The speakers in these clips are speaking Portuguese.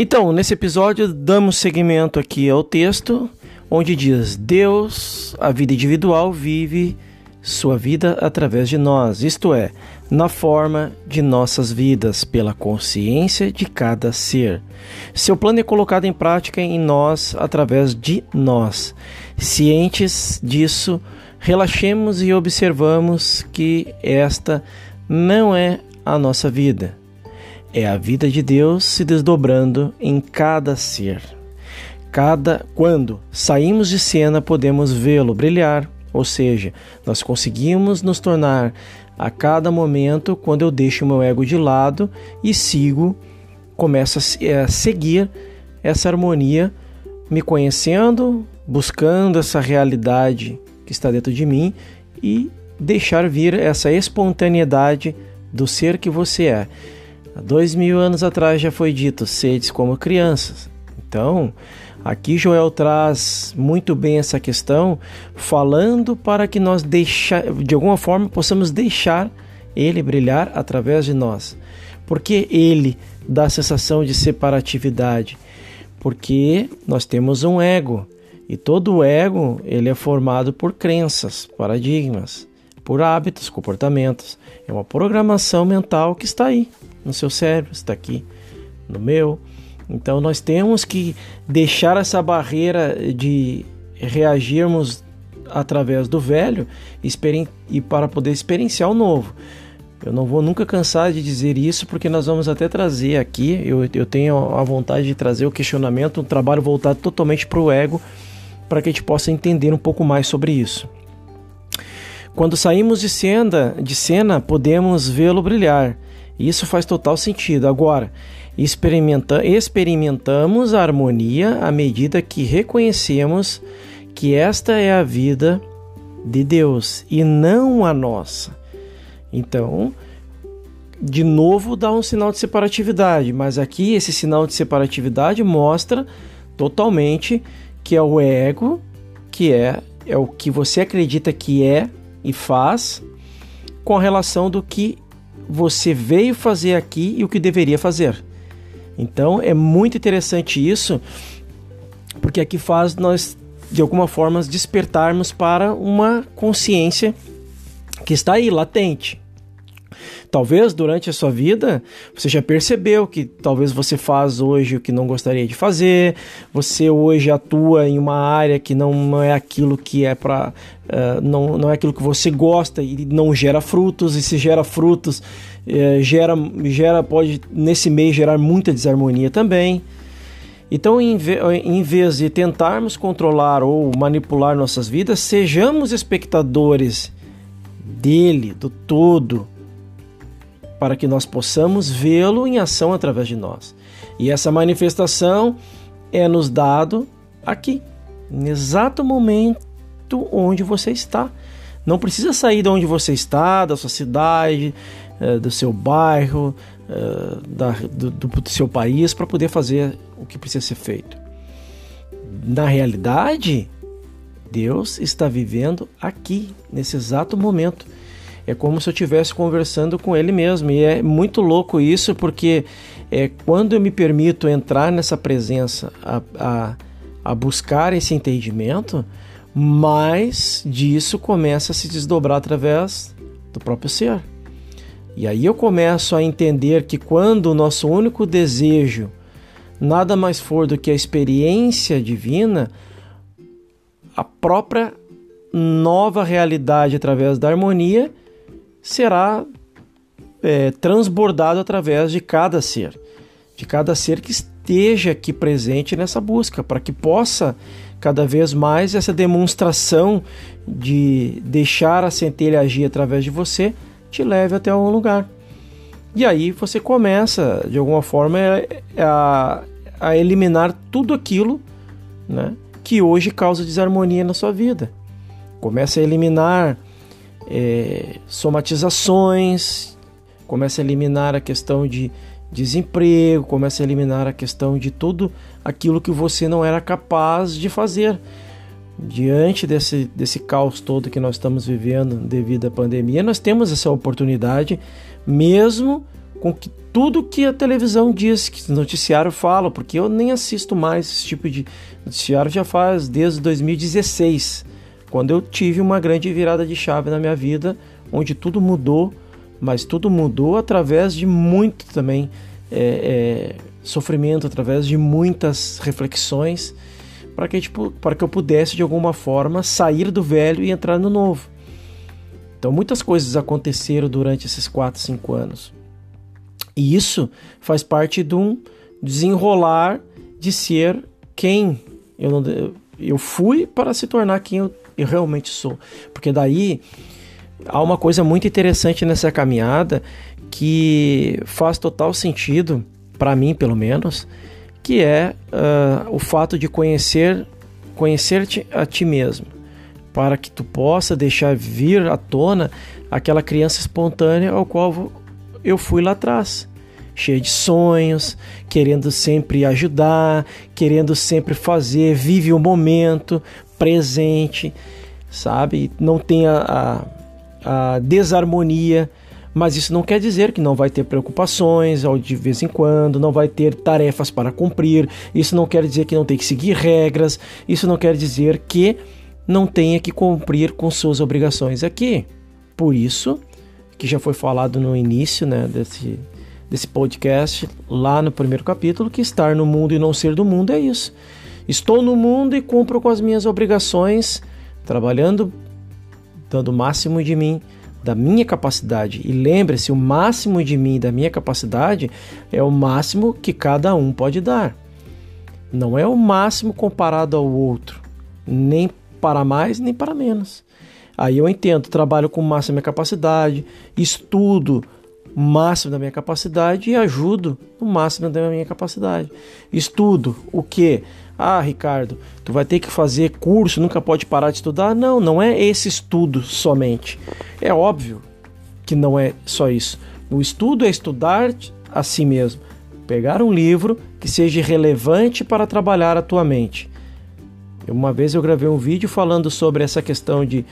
Então, nesse episódio, damos seguimento aqui ao texto onde diz: Deus, a vida individual, vive sua vida através de nós, isto é, na forma de nossas vidas, pela consciência de cada ser. Seu plano é colocado em prática em nós através de nós. Cientes disso, relaxemos e observamos que esta não é a nossa vida. É a vida de Deus se desdobrando em cada ser. Cada quando saímos de cena podemos vê-lo brilhar, ou seja, nós conseguimos nos tornar a cada momento quando eu deixo meu ego de lado e sigo, começo a é, seguir essa harmonia, me conhecendo, buscando essa realidade que está dentro de mim e deixar vir essa espontaneidade do ser que você é. Há dois mil anos atrás já foi dito: sedes como crianças. Então, Aqui Joel traz muito bem essa questão, falando para que nós deixa, de alguma forma possamos deixar ele brilhar através de nós. Porque ele dá a sensação de separatividade? Porque nós temos um ego e todo ego ele é formado por crenças, paradigmas, por hábitos, comportamentos. É uma programação mental que está aí no seu cérebro, está aqui no meu, então nós temos que deixar essa barreira de reagirmos através do velho e para poder experienciar o novo. Eu não vou nunca cansar de dizer isso, porque nós vamos até trazer aqui. Eu, eu tenho a vontade de trazer o questionamento, um trabalho voltado totalmente para o ego, para que a gente possa entender um pouco mais sobre isso. Quando saímos de cena, de cena podemos vê-lo brilhar. Isso faz total sentido. Agora, Experimenta, experimentamos a harmonia à medida que reconhecemos que esta é a vida de Deus e não a nossa. Então, de novo dá um sinal de separatividade, mas aqui esse sinal de separatividade mostra totalmente que é o ego, que é, é o que você acredita que é e faz, com relação do que você veio fazer aqui e o que deveria fazer. Então é muito interessante isso, porque aqui faz nós de alguma forma despertarmos para uma consciência que está aí latente. Talvez durante a sua vida você já percebeu que talvez você faz hoje o que não gostaria de fazer, você hoje atua em uma área que não é aquilo que é para. Uh, não, não é aquilo que você gosta e não gera frutos, e se gera frutos, uh, gera, gera, pode nesse mês gerar muita desarmonia também. Então, em, ve em vez de tentarmos controlar ou manipular nossas vidas, sejamos espectadores dele, do todo, para que nós possamos vê-lo em ação através de nós. E essa manifestação é nos dado aqui, no exato momento onde você está. Não precisa sair de onde você está, da sua cidade, eh, do seu bairro, eh, do, do seu país, para poder fazer o que precisa ser feito. Na realidade, Deus está vivendo aqui, nesse exato momento. É como se eu estivesse conversando com ele mesmo. E é muito louco isso, porque é, quando eu me permito entrar nessa presença, a, a, a buscar esse entendimento, mais disso começa a se desdobrar através do próprio ser. E aí eu começo a entender que quando o nosso único desejo nada mais for do que a experiência divina, a própria nova realidade através da harmonia será é, transbordado através de cada ser, de cada ser que esteja aqui presente nessa busca, para que possa cada vez mais essa demonstração de deixar a centelha agir através de você te leve até um lugar. E aí você começa, de alguma forma, é a, a eliminar tudo aquilo né, que hoje causa desarmonia na sua vida. Começa a eliminar é, somatizações, começa a eliminar a questão de desemprego, começa a eliminar a questão de tudo aquilo que você não era capaz de fazer. Diante desse, desse caos todo que nós estamos vivendo devido à pandemia, nós temos essa oportunidade, mesmo com que tudo que a televisão diz, que o noticiário fala, porque eu nem assisto mais esse tipo de noticiário já faz desde 2016, quando eu tive uma grande virada de chave na minha vida, onde tudo mudou, mas tudo mudou através de muito também é, é, sofrimento, através de muitas reflexões, para que, tipo, para que eu pudesse de alguma forma sair do velho e entrar no novo. Então muitas coisas aconteceram durante esses 4, 5 anos. E isso faz parte de um desenrolar de ser quem eu, não, eu fui para se tornar quem eu, eu realmente sou. Porque daí há uma coisa muito interessante nessa caminhada que faz total sentido, para mim pelo menos, que é uh, o fato de conhecer conhecer-te a ti mesmo para que tu possa deixar vir à tona aquela criança espontânea ao qual eu fui lá atrás, cheia de sonhos, querendo sempre ajudar, querendo sempre fazer, vive o momento presente, sabe? Não tem a, a, desarmonia mas isso não quer dizer que não vai ter preocupações de vez em quando, não vai ter tarefas para cumprir, isso não quer dizer que não tem que seguir regras, isso não quer dizer que não tenha que cumprir com suas obrigações aqui. Por isso, que já foi falado no início né, desse, desse podcast, lá no primeiro capítulo, que estar no mundo e não ser do mundo é isso. Estou no mundo e cumpro com as minhas obrigações, trabalhando, dando o máximo de mim, da minha capacidade. E lembre-se, o máximo de mim, da minha capacidade, é o máximo que cada um pode dar. Não é o máximo comparado ao outro, nem para mais nem para menos. Aí eu entendo, trabalho com o máximo da minha capacidade, estudo o máximo da minha capacidade e ajudo o máximo da minha capacidade. Estudo o que? Ah, Ricardo, tu vai ter que fazer curso, nunca pode parar de estudar. Não, não é esse estudo somente. É óbvio que não é só isso. O estudo é estudar a si mesmo. Pegar um livro que seja relevante para trabalhar a tua mente. Uma vez eu gravei um vídeo falando sobre essa questão de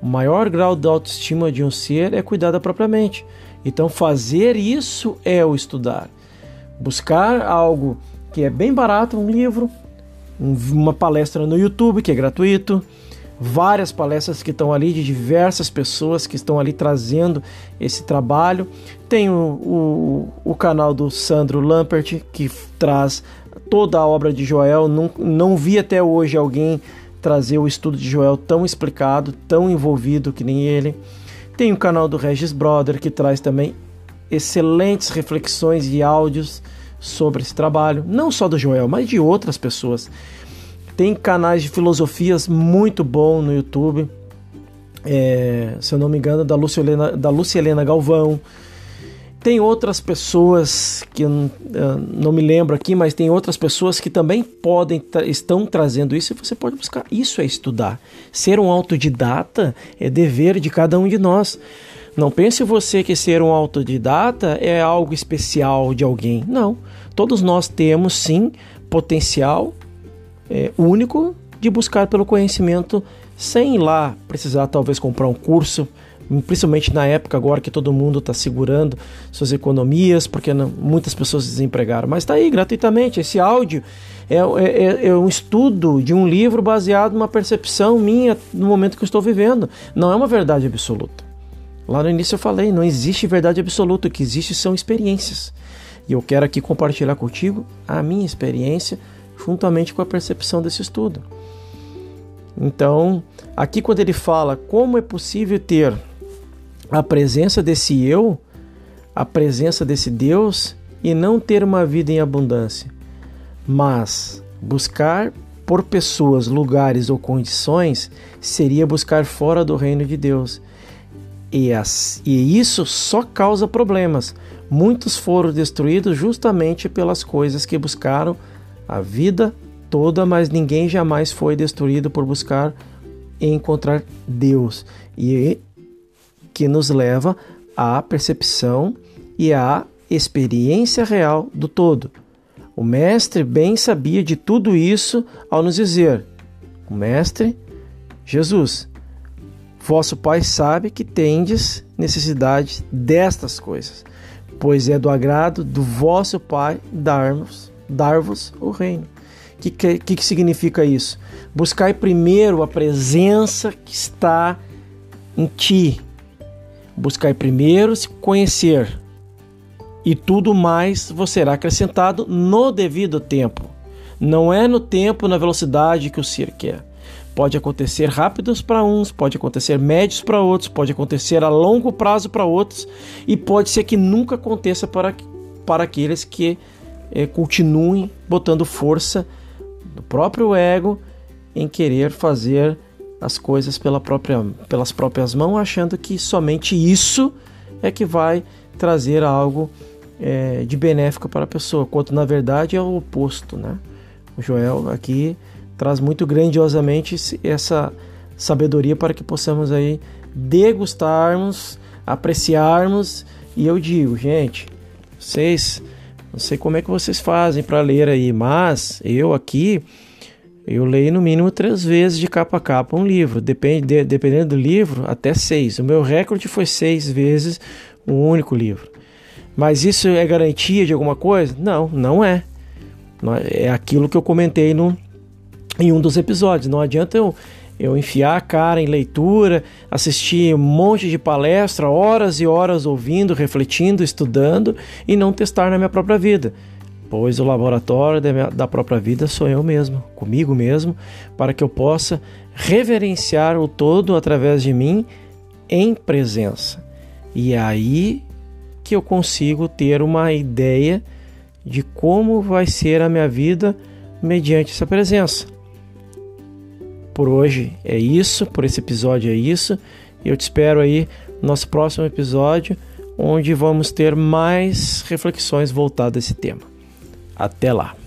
o maior grau de autoestima de um ser é cuidar da própria mente. Então, fazer isso é o estudar. Buscar algo que é bem barato, um livro, uma palestra no YouTube que é gratuito, várias palestras que estão ali de diversas pessoas que estão ali trazendo esse trabalho. Tem o, o, o canal do Sandro Lampert que traz toda a obra de Joel. Não, não vi até hoje alguém trazer o estudo de Joel tão explicado, tão envolvido que nem ele. Tem o canal do Regis Brother que traz também excelentes reflexões e áudios sobre esse trabalho, não só do Joel, mas de outras pessoas. Tem canais de filosofias muito bom no YouTube. É, se eu não me engano, da Lúcia Helena, da Lúcia Helena Galvão. Tem outras pessoas que eu não me lembro aqui, mas tem outras pessoas que também podem estão trazendo isso e você pode buscar. Isso é estudar. Ser um autodidata é dever de cada um de nós. Não pense você que ser um autodidata é algo especial de alguém. Não. Todos nós temos sim potencial é, único de buscar pelo conhecimento sem ir lá precisar talvez comprar um curso, principalmente na época agora que todo mundo está segurando suas economias, porque não, muitas pessoas desempregaram. Mas está aí gratuitamente. Esse áudio é, é, é, é, um estudo de um livro baseado numa percepção minha no momento que eu estou vivendo. Não é uma verdade absoluta. Lá no início eu falei, não existe verdade absoluta, o que existe são experiências. E eu quero aqui compartilhar contigo a minha experiência juntamente com a percepção desse estudo. Então, aqui quando ele fala como é possível ter a presença desse eu, a presença desse Deus e não ter uma vida em abundância, mas buscar por pessoas, lugares ou condições seria buscar fora do reino de Deus. E, as, e isso só causa problemas. Muitos foram destruídos justamente pelas coisas que buscaram a vida toda, mas ninguém jamais foi destruído por buscar encontrar Deus. E que nos leva à percepção e à experiência real do todo. O mestre bem sabia de tudo isso ao nos dizer: O mestre Jesus, vosso Pai sabe que tendes necessidade destas coisas. pois é do agrado do vosso Pai dar-vos dar o reino. O que, que, que significa isso? Buscai primeiro a presença que está em ti. Buscai primeiro se conhecer, e tudo mais vos será acrescentado no devido tempo. Não é no tempo, na velocidade que o ser quer. Pode acontecer rápidos para uns, pode acontecer médios para outros, pode acontecer a longo prazo para outros e pode ser que nunca aconteça para, para aqueles que é, continuem botando força do próprio ego em querer fazer as coisas pela própria, pelas próprias mãos, achando que somente isso é que vai trazer algo é, de benéfico para a pessoa, quanto na verdade é o oposto, né? O Joel aqui traz muito grandiosamente essa sabedoria para que possamos aí degustarmos, apreciarmos. E eu digo, gente, vocês, não sei como é que vocês fazem para ler aí, mas eu aqui eu leio no mínimo três vezes de capa a capa um livro, depende, de, dependendo do livro, até seis. O meu recorde foi seis vezes um único livro. Mas isso é garantia de alguma coisa? Não, não é. É aquilo que eu comentei no, em um dos episódios. Não adianta eu, eu enfiar a cara em leitura, assistir um monte de palestra, horas e horas ouvindo, refletindo, estudando e não testar na minha própria vida. Pois o laboratório da, da própria vida sou eu mesmo, comigo mesmo, para que eu possa reverenciar o todo através de mim em presença. E aí que eu consigo ter uma ideia de como vai ser a minha vida mediante essa presença. Por hoje é isso, por esse episódio é isso. Eu te espero aí no nosso próximo episódio, onde vamos ter mais reflexões voltadas a esse tema. Até lá!